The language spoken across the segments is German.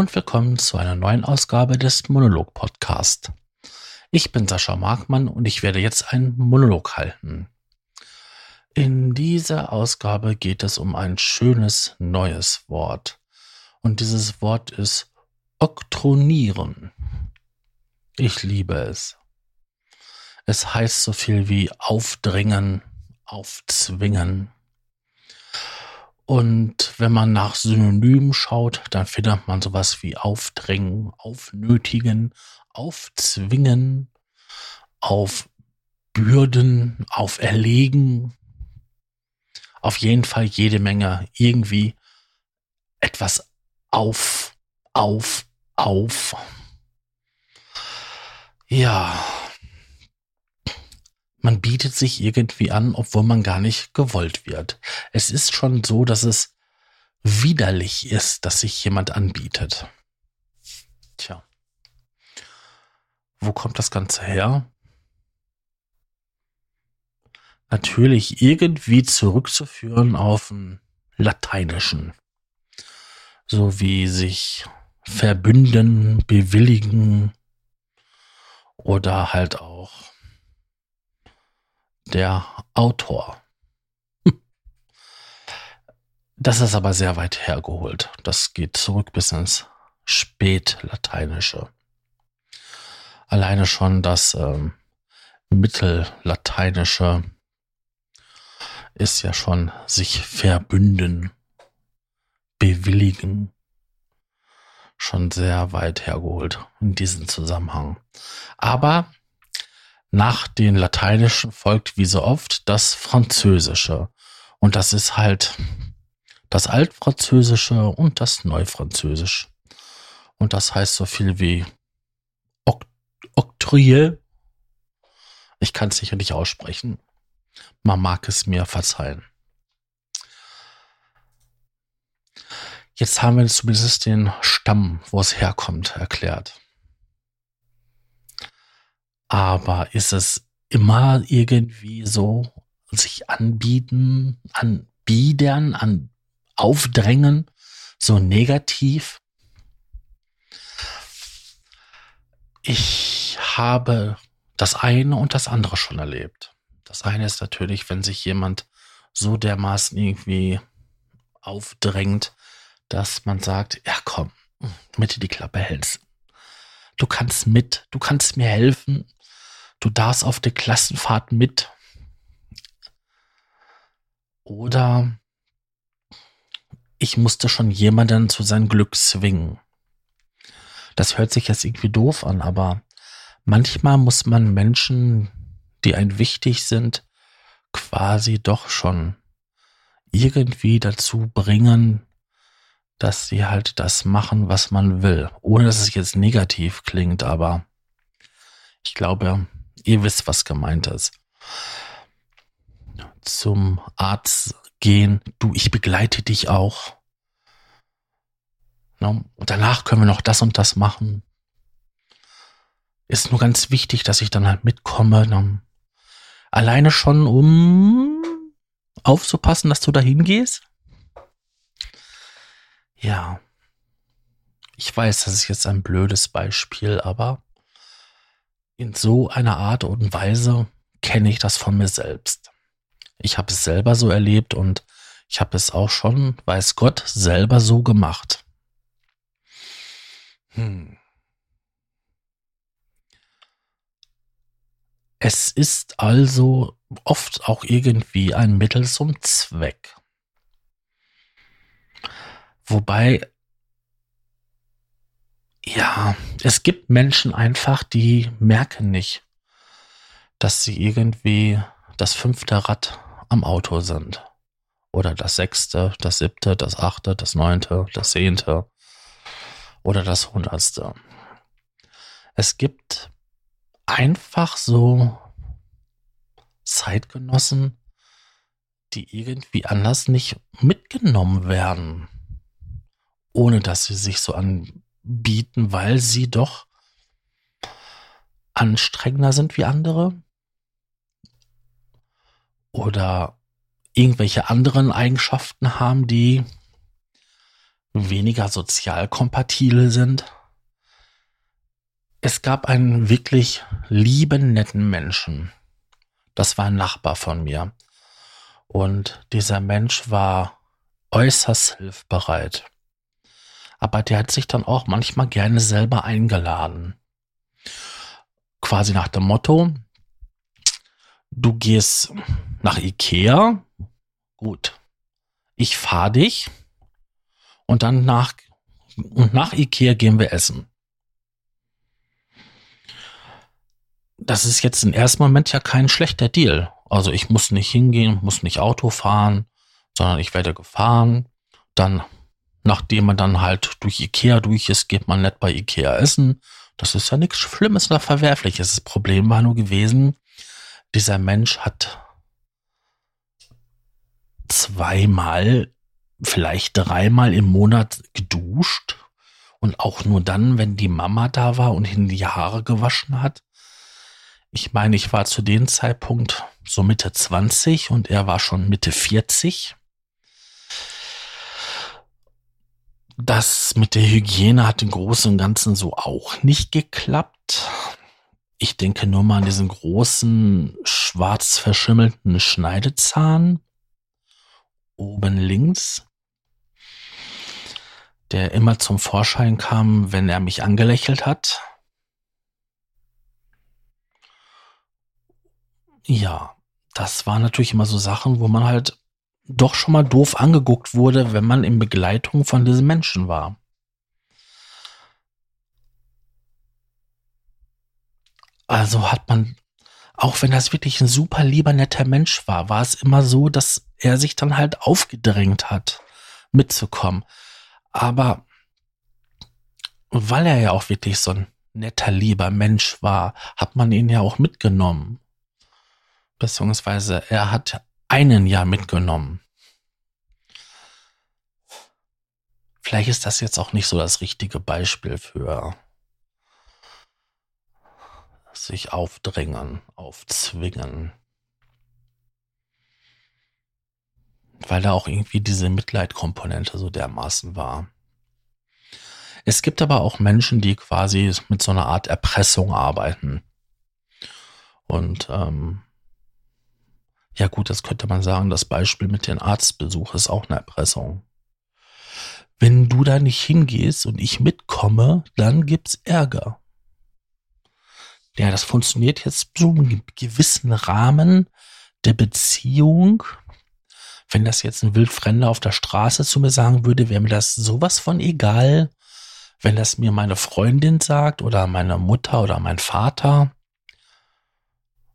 und willkommen zu einer neuen Ausgabe des Monolog Podcast. Ich bin Sascha Markmann und ich werde jetzt einen Monolog halten. In dieser Ausgabe geht es um ein schönes neues Wort. Und dieses Wort ist oktronieren. Ich liebe es. Es heißt so viel wie aufdringen, aufzwingen. Und wenn man nach Synonymen schaut, dann findet man sowas wie aufdrängen, aufnötigen, aufzwingen, aufbürden, auferlegen. Auf jeden Fall jede Menge irgendwie etwas auf, auf, auf. Ja, man bietet sich irgendwie an, obwohl man gar nicht gewollt wird. Es ist schon so, dass es widerlich ist, dass sich jemand anbietet. Tja. Wo kommt das Ganze her? Natürlich irgendwie zurückzuführen auf den Lateinischen. So wie sich verbünden, bewilligen oder halt auch der Autor. Das ist aber sehr weit hergeholt. Das geht zurück bis ins Spätlateinische. Alleine schon das ähm, Mittellateinische ist ja schon sich verbünden, bewilligen. Schon sehr weit hergeholt in diesem Zusammenhang. Aber nach den Lateinischen folgt wie so oft das Französische. Und das ist halt das Altfranzösische und das Neufranzösisch. Und das heißt so viel wie Oktroyer. Ich kann es sicher nicht aussprechen. Man mag es mir verzeihen. Jetzt haben wir zumindest den Stamm, wo es herkommt, erklärt. Aber ist es immer irgendwie so sich anbieten, anbiedern, an aufdrängen, so negativ? Ich habe das eine und das andere schon erlebt. Das eine ist natürlich, wenn sich jemand so dermaßen irgendwie aufdrängt, dass man sagt, ja komm, mit die Klappe hältst. Du kannst mit, du kannst mir helfen, du darfst auf der Klassenfahrt mit. Oder ich musste schon jemanden zu seinem Glück zwingen. Das hört sich jetzt irgendwie doof an, aber manchmal muss man Menschen, die ein wichtig sind, quasi doch schon irgendwie dazu bringen, dass sie halt das machen, was man will. Ohne dass es jetzt negativ klingt, aber ich glaube, Ihr wisst, was gemeint ist. Zum Arzt gehen. Du, ich begleite dich auch. Und danach können wir noch das und das machen. Ist nur ganz wichtig, dass ich dann halt mitkomme. Alleine schon, um aufzupassen, dass du dahin gehst. Ja. Ich weiß, das ist jetzt ein blödes Beispiel, aber in so einer Art und Weise kenne ich das von mir selbst. Ich habe es selber so erlebt und ich habe es auch schon, weiß Gott, selber so gemacht. Hm. Es ist also oft auch irgendwie ein Mittel zum Zweck. Wobei ja, es gibt Menschen einfach, die merken nicht, dass sie irgendwie das fünfte Rad am Auto sind. Oder das sechste, das siebte, das achte, das neunte, das zehnte oder das hundertste. Es gibt einfach so Zeitgenossen, die irgendwie anders nicht mitgenommen werden, ohne dass sie sich so an bieten, weil sie doch anstrengender sind wie andere oder irgendwelche anderen Eigenschaften haben, die weniger sozial kompatibel sind. Es gab einen wirklich lieben, netten Menschen. Das war ein Nachbar von mir. Und dieser Mensch war äußerst hilfbereit. Aber der hat sich dann auch manchmal gerne selber eingeladen. Quasi nach dem Motto, du gehst nach Ikea, gut, ich fahr dich und dann nach, und nach Ikea gehen wir essen. Das ist jetzt im ersten Moment ja kein schlechter Deal. Also ich muss nicht hingehen, muss nicht Auto fahren, sondern ich werde gefahren. Dann, nachdem man dann halt durch Ikea durch ist, geht man nicht bei Ikea essen. Das ist ja nichts Schlimmes oder Verwerfliches. Das Problem war nur gewesen, dieser Mensch hat zweimal, vielleicht dreimal im Monat geduscht und auch nur dann, wenn die Mama da war und ihm die Haare gewaschen hat. Ich meine, ich war zu dem Zeitpunkt so Mitte 20 und er war schon Mitte 40. Das mit der Hygiene hat im Großen und Ganzen so auch nicht geklappt. Ich denke nur mal an diesen großen, schwarz verschimmelten Schneidezahn oben links, der immer zum Vorschein kam, wenn er mich angelächelt hat. Ja, das waren natürlich immer so Sachen, wo man halt doch schon mal doof angeguckt wurde, wenn man in Begleitung von diesem Menschen war. Also hat man, auch wenn das wirklich ein super lieber netter Mensch war, war es immer so, dass er sich dann halt aufgedrängt hat, mitzukommen. Aber weil er ja auch wirklich so ein netter, lieber Mensch war, hat man ihn ja auch mitgenommen. Beziehungsweise er hat einen Jahr mitgenommen. Vielleicht ist das jetzt auch nicht so das richtige Beispiel für sich aufdrängen, aufzwingen. Weil da auch irgendwie diese Mitleidkomponente so dermaßen war. Es gibt aber auch Menschen, die quasi mit so einer Art Erpressung arbeiten. Und ähm, ja gut, das könnte man sagen, das Beispiel mit dem Arztbesuch ist auch eine Erpressung. Wenn du da nicht hingehst und ich mitkomme, dann gibt's Ärger. Ja, das funktioniert jetzt so im gewissen Rahmen der Beziehung. Wenn das jetzt ein Wildfremder auf der Straße zu mir sagen würde, wäre mir das sowas von egal. Wenn das mir meine Freundin sagt oder meine Mutter oder mein Vater,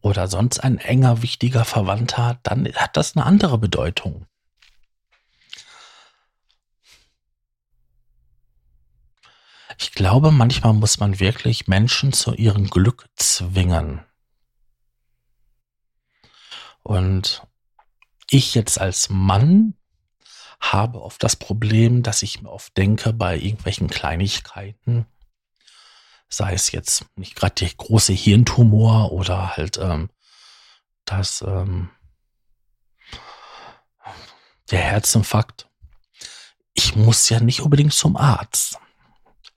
oder sonst ein enger, wichtiger Verwandter, dann hat das eine andere Bedeutung. Ich glaube, manchmal muss man wirklich Menschen zu ihrem Glück zwingen. Und ich jetzt als Mann habe oft das Problem, dass ich mir oft denke bei irgendwelchen Kleinigkeiten, sei es jetzt nicht gerade der große Hirntumor oder halt ähm, das ähm, der Herzinfarkt. Ich muss ja nicht unbedingt zum Arzt.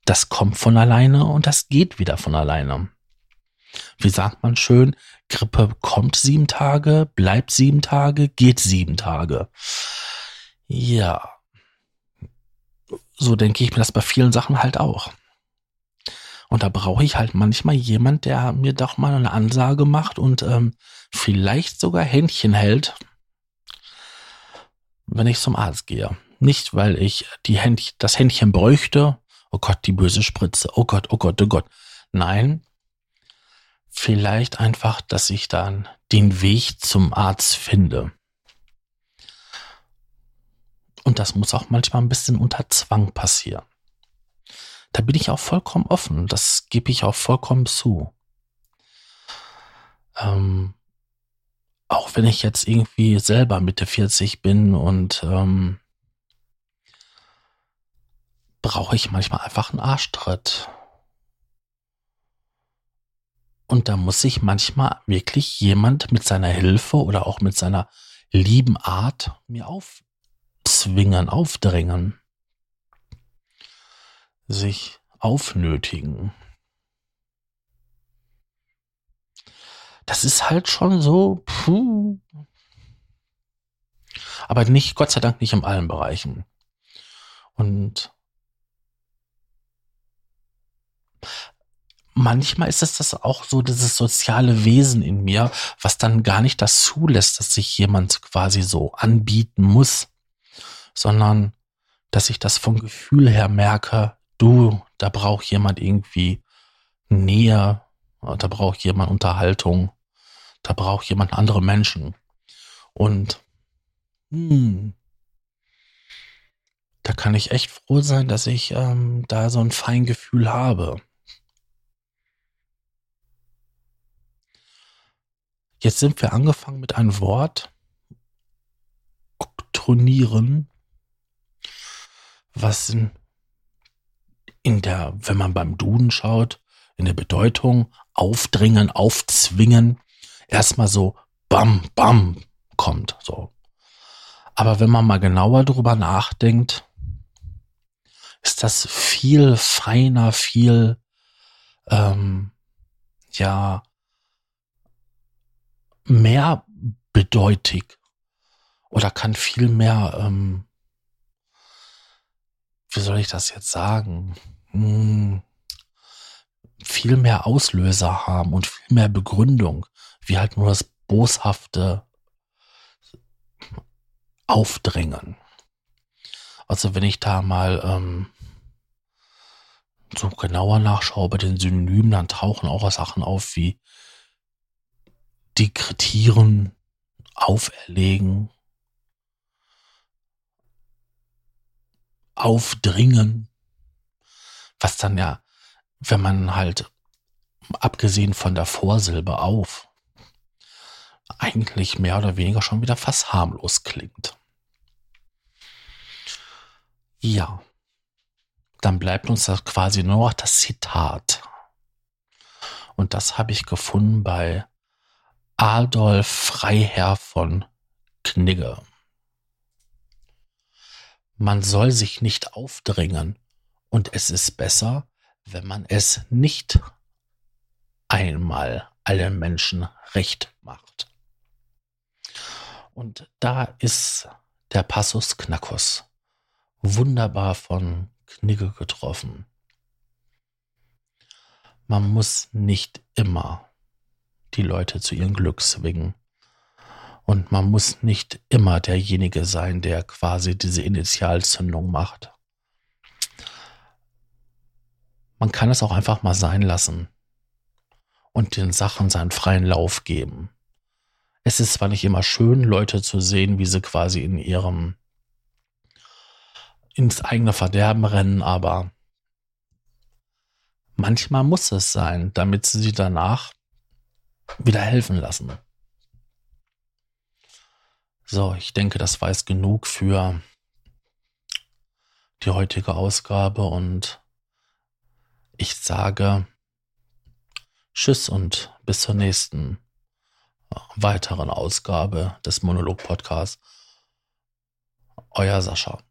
Das kommt von alleine und das geht wieder von alleine. Wie sagt man schön, Grippe kommt sieben Tage, bleibt sieben Tage, geht sieben Tage. Ja. So denke ich mir das bei vielen Sachen halt auch. Und da brauche ich halt manchmal jemand, der mir doch mal eine Ansage macht und ähm, vielleicht sogar Händchen hält, wenn ich zum Arzt gehe. Nicht, weil ich die Händchen, das Händchen bräuchte. Oh Gott, die böse Spritze. Oh Gott, oh Gott, oh Gott. Nein. Vielleicht einfach, dass ich dann den Weg zum Arzt finde. Und das muss auch manchmal ein bisschen unter Zwang passieren. Da bin ich auch vollkommen offen. Das gebe ich auch vollkommen zu. Ähm, auch wenn ich jetzt irgendwie selber Mitte 40 bin und ähm, brauche ich manchmal einfach einen Arschtritt. Und da muss sich manchmal wirklich jemand mit seiner Hilfe oder auch mit seiner lieben Art mir aufzwingen, aufdrängen. Sich aufnötigen. Das ist halt schon so, puh. Aber nicht, Gott sei Dank nicht in allen Bereichen. Und manchmal ist es das auch so, dieses soziale Wesen in mir, was dann gar nicht das zulässt, dass sich jemand quasi so anbieten muss, sondern dass ich das vom Gefühl her merke, du, da braucht jemand irgendwie Nähe, da braucht jemand Unterhaltung, da braucht jemand andere Menschen. Und hm, da kann ich echt froh sein, dass ich ähm, da so ein Feingefühl habe. Jetzt sind wir angefangen mit einem Wort, oktronieren, was in, in der, wenn man beim Duden schaut, in der Bedeutung aufdringen, aufzwingen, erstmal so bam, bam kommt, so. Aber wenn man mal genauer drüber nachdenkt, ist das viel feiner, viel, ähm, ja, mehrbedeutig oder kann viel mehr, ähm, wie soll ich das jetzt sagen, hm, viel mehr Auslöser haben und viel mehr Begründung, wie halt nur das boshafte Aufdrängen. Also wenn ich da mal ähm, so genauer nachschaue bei den Synonymen, dann tauchen auch Sachen auf wie dekretieren, auferlegen, aufdringen, was dann ja, wenn man halt, abgesehen von der Vorsilbe auf, eigentlich mehr oder weniger schon wieder fast harmlos klingt. Ja, dann bleibt uns das quasi nur noch das Zitat. Und das habe ich gefunden bei Adolf Freiherr von Knigge. Man soll sich nicht aufdrängen und es ist besser, wenn man es nicht einmal allen Menschen recht macht. Und da ist der Passus Knackos wunderbar von Knigge getroffen. Man muss nicht immer die Leute zu ihrem Glück zwingen. Und man muss nicht immer derjenige sein, der quasi diese Initialzündung macht. Man kann es auch einfach mal sein lassen und den Sachen seinen freien Lauf geben. Es ist zwar nicht immer schön, Leute zu sehen, wie sie quasi in ihrem ins eigene Verderben rennen, aber manchmal muss es sein, damit sie sie danach wieder helfen lassen. So, ich denke, das jetzt genug für die heutige Ausgabe und ich sage Tschüss und bis zur nächsten äh, weiteren Ausgabe des Monolog Podcasts. Euer Sascha.